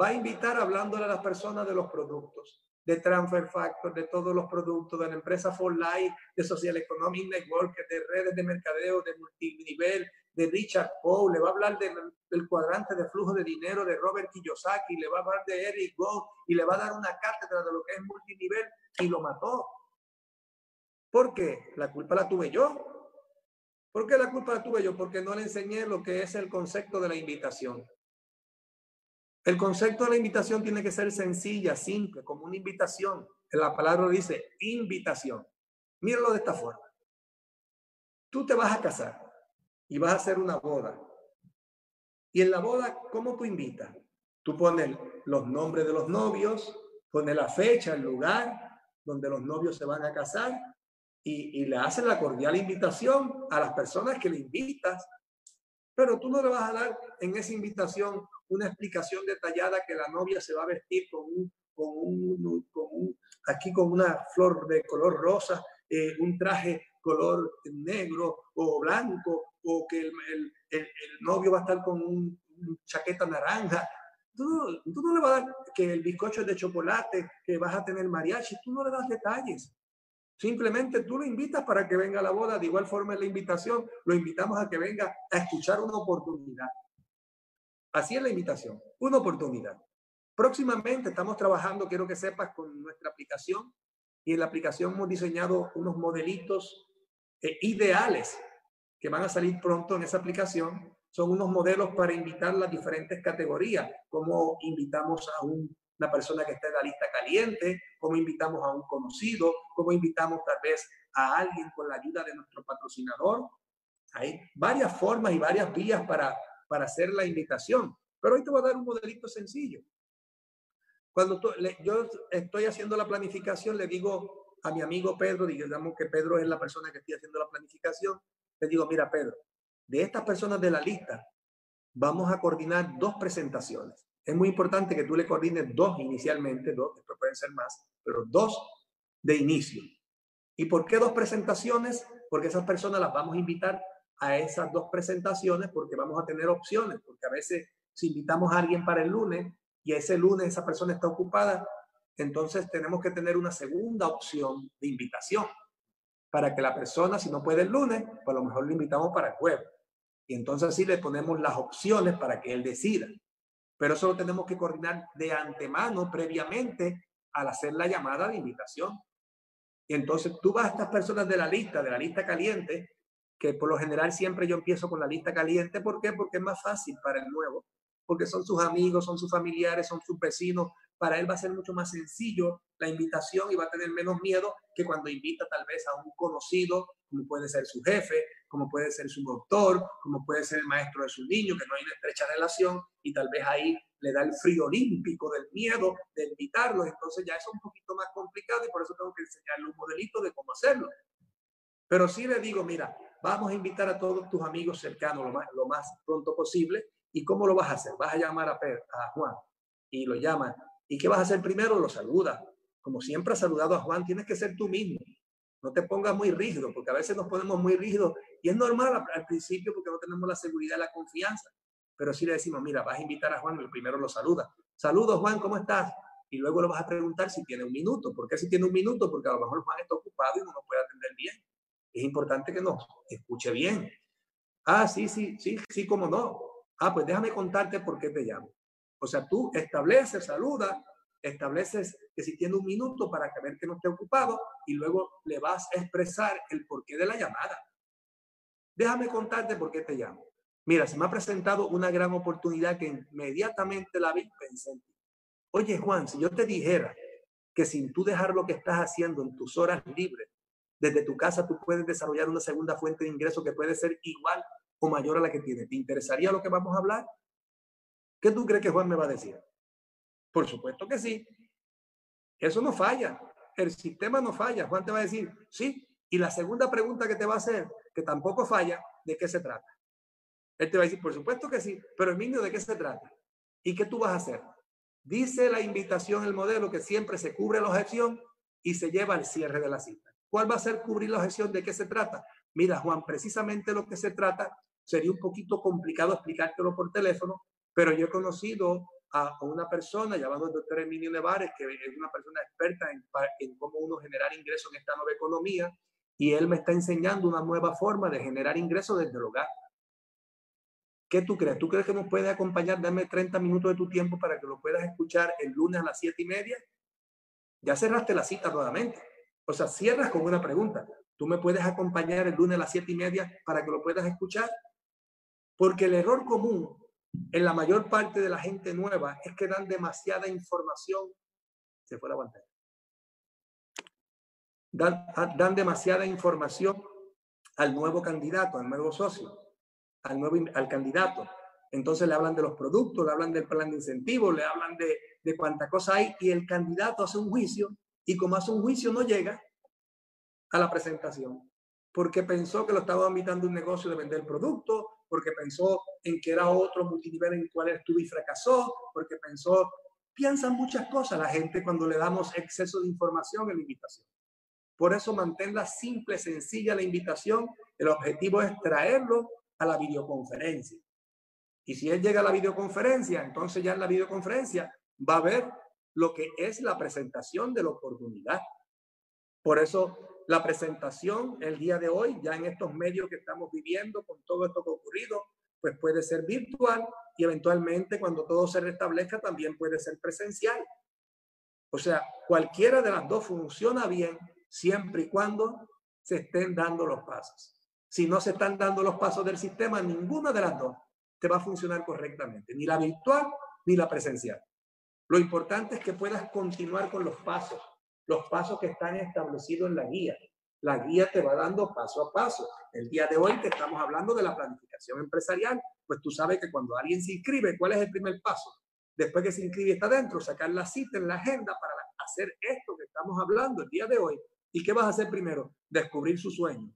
A: Va a invitar hablándole a las personas de los productos de Transfer Factor, de todos los productos de la empresa For Life, de Social Economic Network, de redes de mercadeo, de multinivel, de Richard Poe, le va a hablar del cuadrante de flujo de dinero de Robert Kiyosaki, le va a hablar de Eric Gold y le va a dar una cátedra de lo que es multinivel y lo mató. ¿Por qué? La culpa la tuve yo. ¿Por qué la culpa la tuve yo? Porque no le enseñé lo que es el concepto de la invitación. El concepto de la invitación tiene que ser sencilla, simple, como una invitación. La palabra dice invitación. Míralo de esta forma. Tú te vas a casar y vas a hacer una boda. Y en la boda, ¿cómo tú invitas? Tú pones los nombres de los novios, pones la fecha, el lugar donde los novios se van a casar y, le haces la cordial invitación a las personas que le invitas. Pero tú no le vas a dar en esa invitación una explicación detallada que la novia se va a vestir con un, con un, con un aquí con una flor de color rosa, eh, un traje color negro o blanco, o que el, el, el, novio va a estar con un, chaqueta naranja. Tú, tú, no le vas a dar que el bizcocho es de chocolate, que vas a tener mariachi, tú no le das detalles. Simplemente tú lo invitas para que venga a la boda. De igual forma en la invitación, lo invitamos a que venga a escuchar una oportunidad. Así es la invitación, una oportunidad. Próximamente estamos trabajando, quiero que sepas, con nuestra aplicación y en la aplicación hemos diseñado unos modelitos eh, ideales que van a salir pronto en esa aplicación. Son unos modelos para invitar las diferentes categorías, como invitamos a una persona que está en la lista caliente, como invitamos a un conocido, como invitamos tal vez a alguien con la ayuda de nuestro patrocinador. Hay varias formas y varias vías para, para hacer la invitación, pero hoy te voy a dar un modelito sencillo. Cuando yo estoy haciendo la planificación, le digo a mi amigo Pedro, digamos que Pedro es la persona que estoy haciendo la planificación, le digo, mira Pedro, de estas personas de la lista, vamos a coordinar dos presentaciones. Es muy importante que tú le coordines dos inicialmente, dos, después pueden ser más, pero dos de inicio. ¿Y por qué dos presentaciones? Porque esas personas las vamos a invitar a esas dos presentaciones porque vamos a tener opciones, porque a veces si invitamos a alguien para el lunes, y ese lunes esa persona está ocupada, entonces tenemos que tener una segunda opción de invitación para que la persona, si no puede el lunes, pues a lo mejor lo invitamos para el jueves. Y entonces así le ponemos las opciones para que él decida. Pero eso lo tenemos que coordinar de antemano, previamente, al hacer la llamada de invitación. Y entonces tú vas a estas personas de la lista, de la lista caliente, que por lo general siempre yo empiezo con la lista caliente. ¿Por qué? Porque es más fácil para el nuevo porque son sus amigos, son sus familiares, son sus vecinos. Para él va a ser mucho más sencillo la invitación y va a tener menos miedo que cuando invita tal vez a un conocido, como puede ser su jefe, como puede ser su doctor, como puede ser el maestro de su niño, que no hay una estrecha relación y tal vez ahí le da el frío olímpico del miedo de invitarlos. Entonces ya es un poquito más complicado y por eso tengo que enseñarle un modelito de cómo hacerlo. Pero sí le digo, mira, vamos a invitar a todos tus amigos cercanos lo más, lo más pronto posible ¿Y cómo lo vas a hacer? Vas a llamar a, a Juan y lo llamas. ¿Y qué vas a hacer primero? Lo saluda. Como siempre has saludado a Juan, tienes que ser tú mismo. No te pongas muy rígido, porque a veces nos ponemos muy rígidos y es normal al, principio porque no tenemos la seguridad la confianza. Pero si le decimos, mira, vas a invitar a Juan y primero lo saluda. Saludos, Juan, ¿cómo estás? Y luego lo vas a preguntar si tiene un minuto. ¿Por qué si tiene un minuto? Porque a lo mejor Juan está ocupado y no nos puede atender bien. Es importante que nos escuche bien. Ah, sí, sí, sí, sí, cómo no. Ah, pues déjame contarte por qué te llamo. O sea, tú estableces, saluda, estableces que si tiene un minuto para que ver que no esté ocupado y luego le vas a expresar el porqué de la llamada. Déjame contarte por qué te llamo. Mira, se me ha presentado una gran oportunidad que inmediatamente la vi. Oye, Juan, si yo te dijera que sin tú dejar lo que estás haciendo en tus horas libres, desde tu casa tú puedes desarrollar una segunda fuente de ingreso que puede ser igual o mayor a la que tiene. ¿Te interesaría lo que vamos a hablar? ¿Qué tú crees que Juan me va a decir? Por supuesto que sí. Eso no falla. El sistema no falla. Juan te va a decir, sí. Y la segunda pregunta que te va a hacer, que tampoco falla, ¿de qué se trata? Él te va a decir, por supuesto que sí, pero el niño, ¿de qué se trata? ¿Y qué tú vas a hacer? Dice la invitación, el modelo, que siempre se cubre la objeción y se lleva al cierre de la cita. ¿Cuál va a ser cubrir la objeción? ¿De qué se trata? Mira, Juan, precisamente lo que se trata sería un poquito complicado explicártelo por teléfono, pero yo he conocido a, una persona llamado el doctor Emilio Nevares, que es una persona experta en, en cómo uno generar ingresos en esta nueva economía, y él me está enseñando una nueva forma de generar ingresos desde el hogar. ¿Qué tú crees? ¿Tú crees que nos puedes acompañar? Dame 30 minutos de tu tiempo para que lo puedas escuchar el lunes a las 7 y media. Ya cerraste la cita nuevamente. O sea, cierras con una pregunta. ¿Tú me puedes acompañar el lunes a las 7 y media para que lo puedas escuchar? Porque el error común en la mayor parte de la gente nueva es que dan demasiada información. Se fue la pantalla. Dan, dan demasiada información al nuevo candidato, al nuevo socio, al nuevo al candidato. Entonces le hablan de los productos, le hablan del plan de incentivos, le hablan de, de cuánta cosa hay y el candidato hace un juicio y como hace un juicio no llega a la presentación porque pensó que lo estaba invitando un negocio de vender productos, porque pensó en que era otro multinivel en el cual estuvo y fracasó, porque pensó, piensan muchas cosas la gente cuando le damos exceso de información en la invitación. Por eso manténla simple, sencilla la invitación. El objetivo es traerlo a la videoconferencia. Y si él llega a la videoconferencia, entonces ya en la videoconferencia va a ver lo que es la presentación de la oportunidad. Por eso la presentación el día de hoy, ya en estos medios que estamos viviendo, con todo esto que ha ocurrido, pues puede ser virtual y eventualmente cuando todo se restablezca también puede ser presencial. O sea, cualquiera de las dos funciona bien siempre y cuando se estén dando los pasos. Si no se están dando los pasos del sistema, ninguna de las dos te va a funcionar correctamente, ni la virtual ni la presencial. Lo importante es que puedas continuar con los pasos, los pasos que están establecidos en la guía. La guía te va dando paso a paso. El día de hoy que estamos hablando de la planificación empresarial, pues tú sabes que cuando alguien se inscribe, ¿cuál es el primer paso? Después que se inscribe está dentro, sacar la cita en la agenda para hacer esto que estamos hablando el día de hoy. ¿Y qué vas a hacer primero? Descubrir su sueño.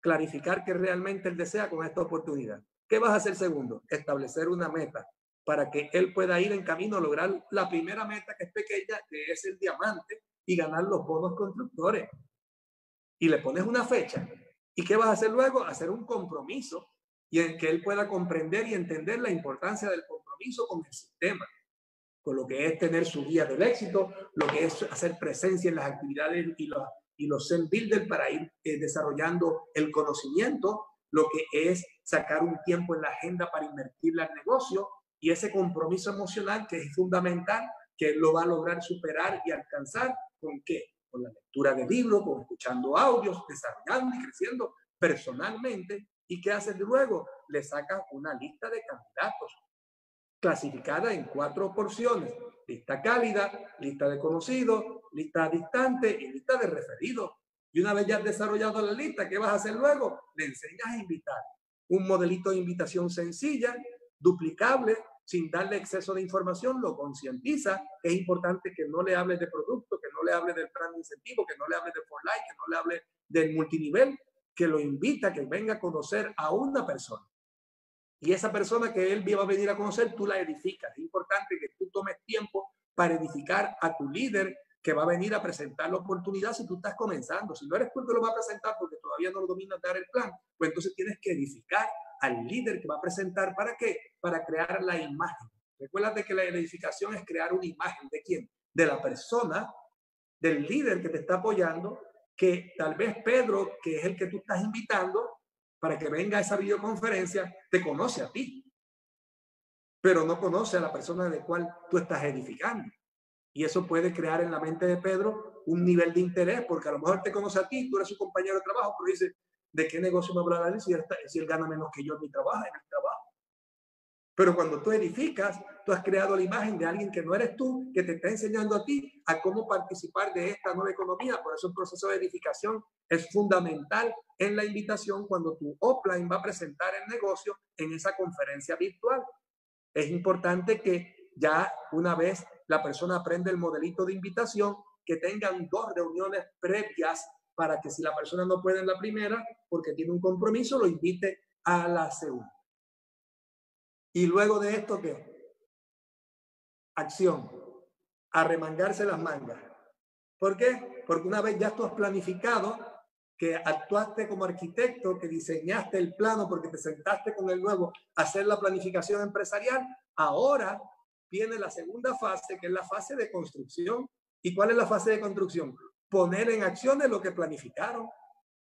A: Clarificar que realmente él desea con esta oportunidad. ¿Qué vas a hacer segundo? Establecer una meta para que él pueda ir en camino a lograr la primera meta que es pequeña, que es el diamante, y ganar los bonos constructores. Y le pones una fecha. ¿Y qué vas a hacer luego? Hacer un compromiso y en que él pueda comprender y entender la importancia del compromiso con el sistema, con lo que es tener su guía del éxito, lo que es hacer presencia en las actividades y los, y los Zen Builder para ir eh, desarrollando el conocimiento, lo que es sacar un tiempo en la agenda para invertirle al negocio y ese compromiso emocional que es fundamental, que lo va a lograr superar y alcanzar con qué? Con la lectura de libros, con escuchando audios, desarrollando y creciendo personalmente. ¿Y qué haces luego? Le sacas una lista de candidatos clasificada en cuatro porciones. Lista cálida, lista de conocidos, lista distante y lista de referidos. Y una vez ya has desarrollado la lista, ¿qué vas a hacer luego? Le enseñas a invitar. Un modelito de invitación sencilla, duplicable, sin darle exceso de información, lo concientiza. Es importante que no le hable de producto, que no le hable del plan de incentivo, que no le hable de For Life, que no le hable del multinivel, que lo invita a que venga a conocer a una persona. Y esa persona que él va a venir a conocer, tú la edificas. Es importante que tú tomes tiempo para edificar a tu líder que va a venir a presentar la oportunidad si tú estás comenzando. Si no eres tú que lo va a presentar porque todavía no lo dominas dar el plan, pues entonces tienes que edificar al líder que va a presentar. ¿Para qué? Para crear la imagen. Recuerda que la edificación es crear una imagen de quién? De la persona, del líder que te está apoyando, que tal vez Pedro, que es el que tú estás invitando para que venga a esa videoconferencia, te conoce a ti, pero no conoce a la persona de cual tú estás edificando. Y eso puede crear en la mente de Pedro un nivel de interés, porque a lo mejor te conoce a ti, tú eres su compañero de trabajo, pero dice, ¿de qué negocio me hablará él si, si él gana menos que yo en mi trabajo, en el trabajo? Pero cuando tú edificas, tú has creado la imagen de alguien que no eres tú, que te está enseñando a ti a cómo participar de esta nueva economía. Por eso el proceso de edificación es fundamental en la invitación cuando tu offline va a presentar el negocio en esa conferencia virtual. Es importante que ya una vez la persona aprende el modelito de invitación, que tengan dos reuniones previas para que si la persona no puede en la primera, porque tiene un compromiso, lo invite a la segunda. Y luego de esto, ¿qué? Acción. Arremangarse las mangas. ¿Por qué? Porque una vez ya tú has planificado, que actuaste como arquitecto, que diseñaste el plano porque te sentaste con el nuevo hacer la planificación empresarial, ahora viene la segunda fase, que es la fase de construcción. ¿Y cuál es la fase de construcción? poner en acción de lo que planificaron.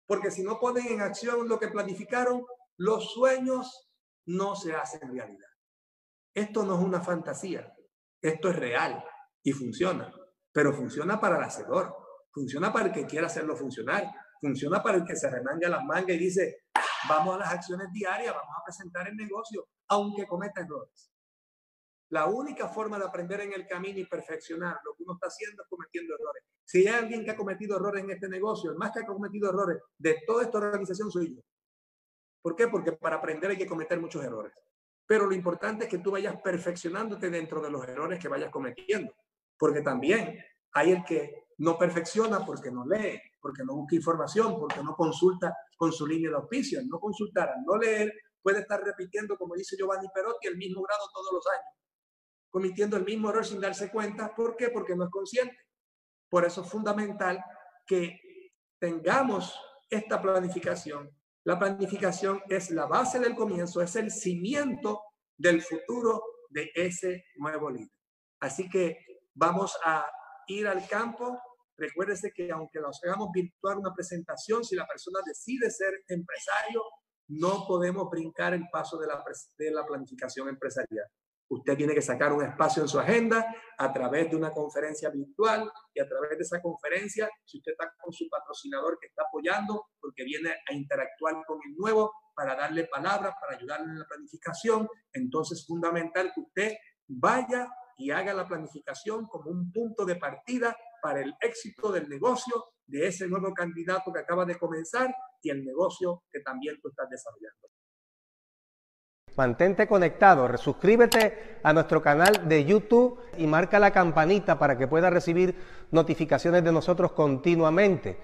A: Porque si no ponen en acción lo que planificaron, los sueños no se hacen realidad. Esto no es una fantasía, esto es real y funciona, pero funciona para el hacedor, funciona para el que quiera hacerlo funcionar, funciona para el que se remanga las mangas y dice, vamos a las acciones diarias, vamos a presentar el negocio, aunque cometa errores. La única forma de aprender en el camino y perfeccionar lo que uno está haciendo es cometiendo errores. Si hay alguien que ha cometido errores en este negocio, el más que ha cometido errores de toda esta organización soy yo. ¿Por qué? Porque para aprender hay que cometer muchos errores. Pero lo importante es que tú vayas perfeccionándote dentro de los errores que vayas cometiendo. Porque también hay el que no perfecciona porque no lee, porque no busca información, porque no consulta con su línea de auspicio. no consultar, no leer, puede estar repitiendo, como dice Giovanni Perotti, el mismo grado todos los años cometiendo el mismo error sin darse cuenta. ¿Por qué? Porque no es consciente. Por eso es fundamental que tengamos esta planificación. La planificación es la base del comienzo, es el cimiento del futuro de ese nuevo líder. Así que vamos a ir al campo. Recuérdese que aunque nos hagamos virtual una presentación, si la persona decide ser empresario, no podemos brincar el paso de la planificación empresarial. Usted tiene que sacar un espacio en su agenda a través de una conferencia virtual y a través de esa conferencia, si usted está con su patrocinador que está apoyando porque viene a interactuar con el nuevo para darle palabras, para ayudarle en la planificación, entonces es fundamental que usted vaya y haga la planificación como un punto de partida para el éxito del negocio de ese nuevo candidato que acaba de comenzar y el negocio que también tú estás desarrollando.
B: Mantente conectado, suscríbete a nuestro canal de YouTube y marca la campanita para que puedas recibir notificaciones de nosotros continuamente.